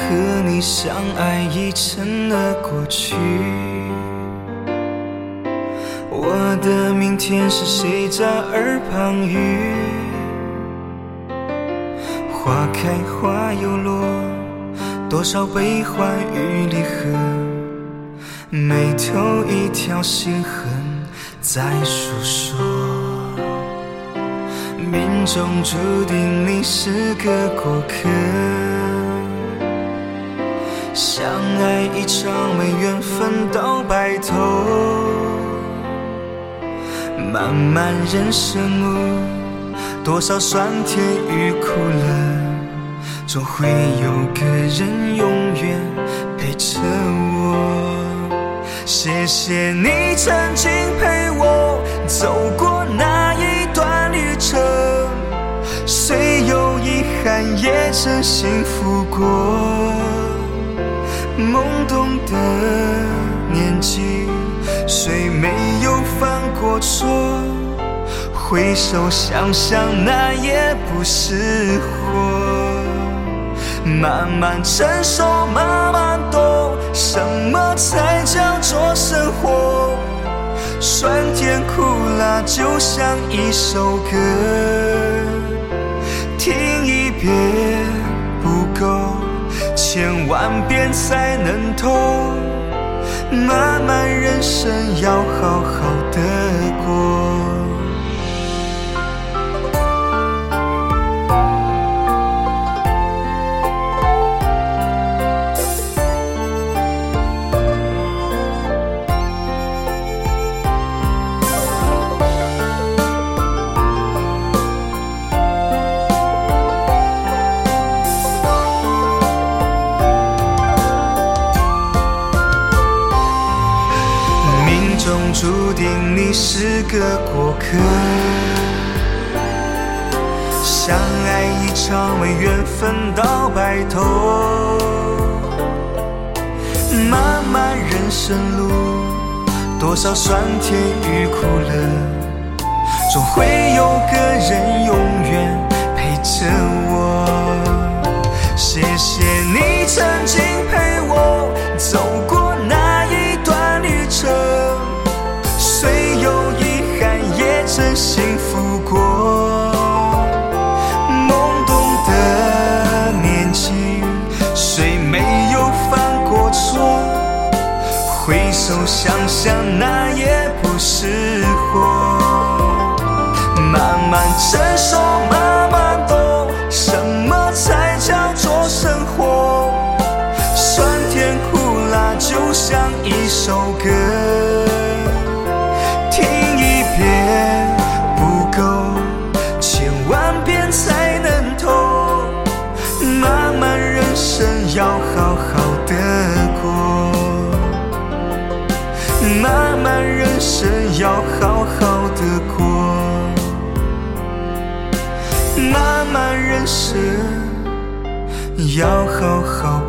和你相爱已成了过去。我的明天是谁在耳旁语？花开花又落，多少悲欢与离合，眉头一条心痕在诉说。命中注定你是个过客，相爱一场没缘分到白头。漫漫人生路，多少酸甜与苦乐，总会有个人永远陪着我。谢谢你曾经陪我走过那一段旅程，虽有遗憾，也曾幸福过。懵懂的年纪，谁没有犯过错，回首想想，那也不是活。慢慢成熟，慢慢懂，什么才叫做生活？酸甜苦辣就像一首歌，听一遍，千万遍才能懂。漫漫人生要好你是个过客，相爱一场没缘分到白头。漫漫人生路，多少酸甜与苦乐，总会有个人永远陪着我。谢谢回首想想，那也不是活。慢慢成熟，慢慢懂，什么才叫做生活？酸甜苦辣就像一首歌，听一遍不够，千万遍才能懂。漫漫人生要人生要好好的过。漫漫人生，要好好